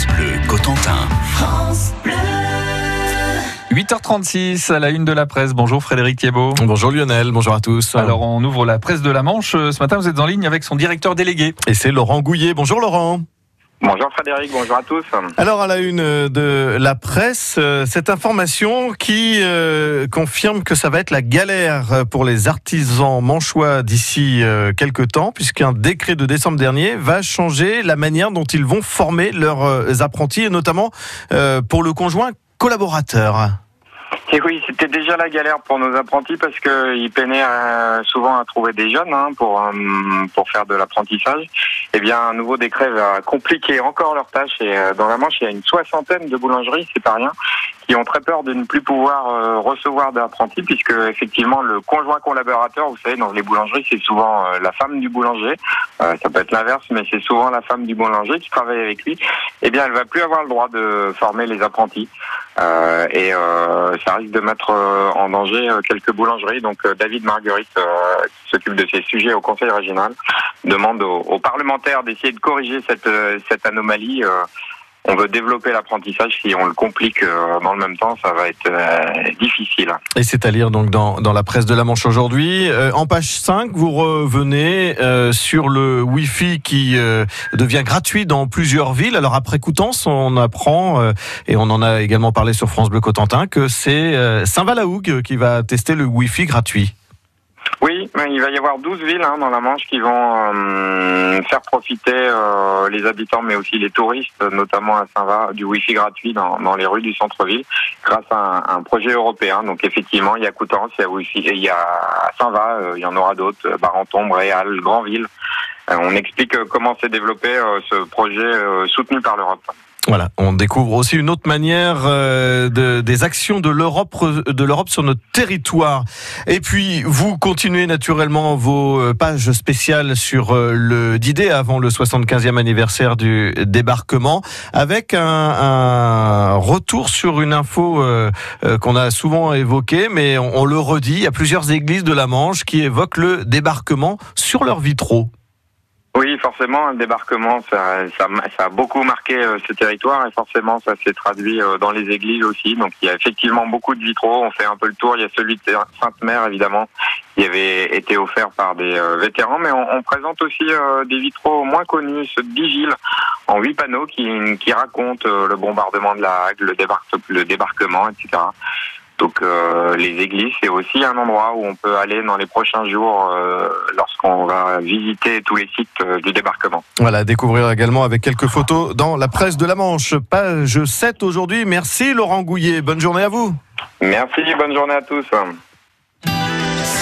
France Bleu Cotentin. 8h36 à la une de la presse. Bonjour Frédéric Thiebaud. Bonjour Lionel, bonjour à tous. Alors on ouvre la presse de la Manche. Ce matin vous êtes en ligne avec son directeur délégué. Et c'est Laurent Gouillet. Bonjour Laurent. Bonjour Frédéric, bonjour à tous. Alors à la une de la presse, euh, cette information qui euh, confirme que ça va être la galère pour les artisans manchois d'ici euh, quelques temps, puisqu'un décret de décembre dernier va changer la manière dont ils vont former leurs apprentis, et notamment pour le conjoint collaborateur. Et oui, c'était déjà la galère pour nos apprentis parce qu'ils peinaient euh, souvent à trouver des jeunes hein, pour euh, pour faire de l'apprentissage. Eh bien, un nouveau décret va compliquer encore leur tâche. Et euh, dans la Manche, il y a une soixantaine de boulangeries, c'est pas rien, qui ont très peur de ne plus pouvoir recevoir d'apprentis puisque effectivement le conjoint collaborateur, vous savez, dans les boulangeries, c'est souvent la femme du boulanger. ça peut être l'inverse, mais c'est souvent la femme du boulanger qui travaille avec lui. Eh bien, elle va plus avoir le droit de former les apprentis. Et ça risque de mettre euh, en danger euh, quelques boulangeries. Donc euh, David Marguerite, qui s'occupe de ces sujets au Conseil régional, demande aux, parlementaires d'essayer de corriger cette anomalie on veut développer l'apprentissage, si on le complique dans le même temps, ça va être difficile. Et c'est à lire donc dans, dans, la presse de la Manche aujourd'hui. en page 5, vous revenez sur le Wi-Fi qui devient gratuit dans plusieurs villes. Alors après Coutances, on apprend, et on en a également parlé sur France Bleu Cotentin, que c'est Saint-Valahougue qui va tester le Wi-Fi gratuit. Oui, il va y avoir 12 villes hein, dans la Manche qui vont euh, faire profiter euh, les habitants, mais aussi les touristes, notamment à Saint-Va, du Wi-Fi gratuit dans, dans les rues du centre-ville, grâce à un, projet européen. Donc effectivement, il y a Coutances, il y a Wi-Fi, il y a Saint-Va, euh, il y en aura d'autres, Barenton, Bréal, Grandville. on explique comment s'est développé ce projet soutenu par l'Europe. Voilà, on découvre aussi une autre manière euh, de, des actions de l'Europe de l'Europe sur notre territoire. Et puis vous continuez naturellement vos euh, pages spéciales sur euh, le d'idée avant le 75e anniversaire du débarquement avec un, un retour sur une info qu'on a souvent évoquée mais on, on le redit, il y a plusieurs églises de la Manche qui évoquent le débarquement sur leurs vitraux. Oui, forcément, le débarquement, ça, ça, ça a beaucoup marqué euh, ce territoire et forcément, ça s'est traduit euh, dans les églises aussi. Donc, il y a effectivement beaucoup de vitraux. On fait un peu le tour. Il y a celui de Sainte-Mère, évidemment, qui avait été offert par des euh, vétérans, mais on, présente aussi des vitraux moins connus, ceux de Vigile, en huit panneaux, qui, qui racontent le bombardement de la Hague, le, le débarquement, etc. Donc euh, les églises, c'est aussi un endroit où on peut aller dans les prochains jours euh, lorsqu'on va visiter tous les sites euh, du débarquement. Voilà, découvrir également avec quelques photos dans la presse de la Manche, page 7 aujourd'hui. Merci Laurent Gouillet, bonne journée à vous. Merci, bonne journée à tous.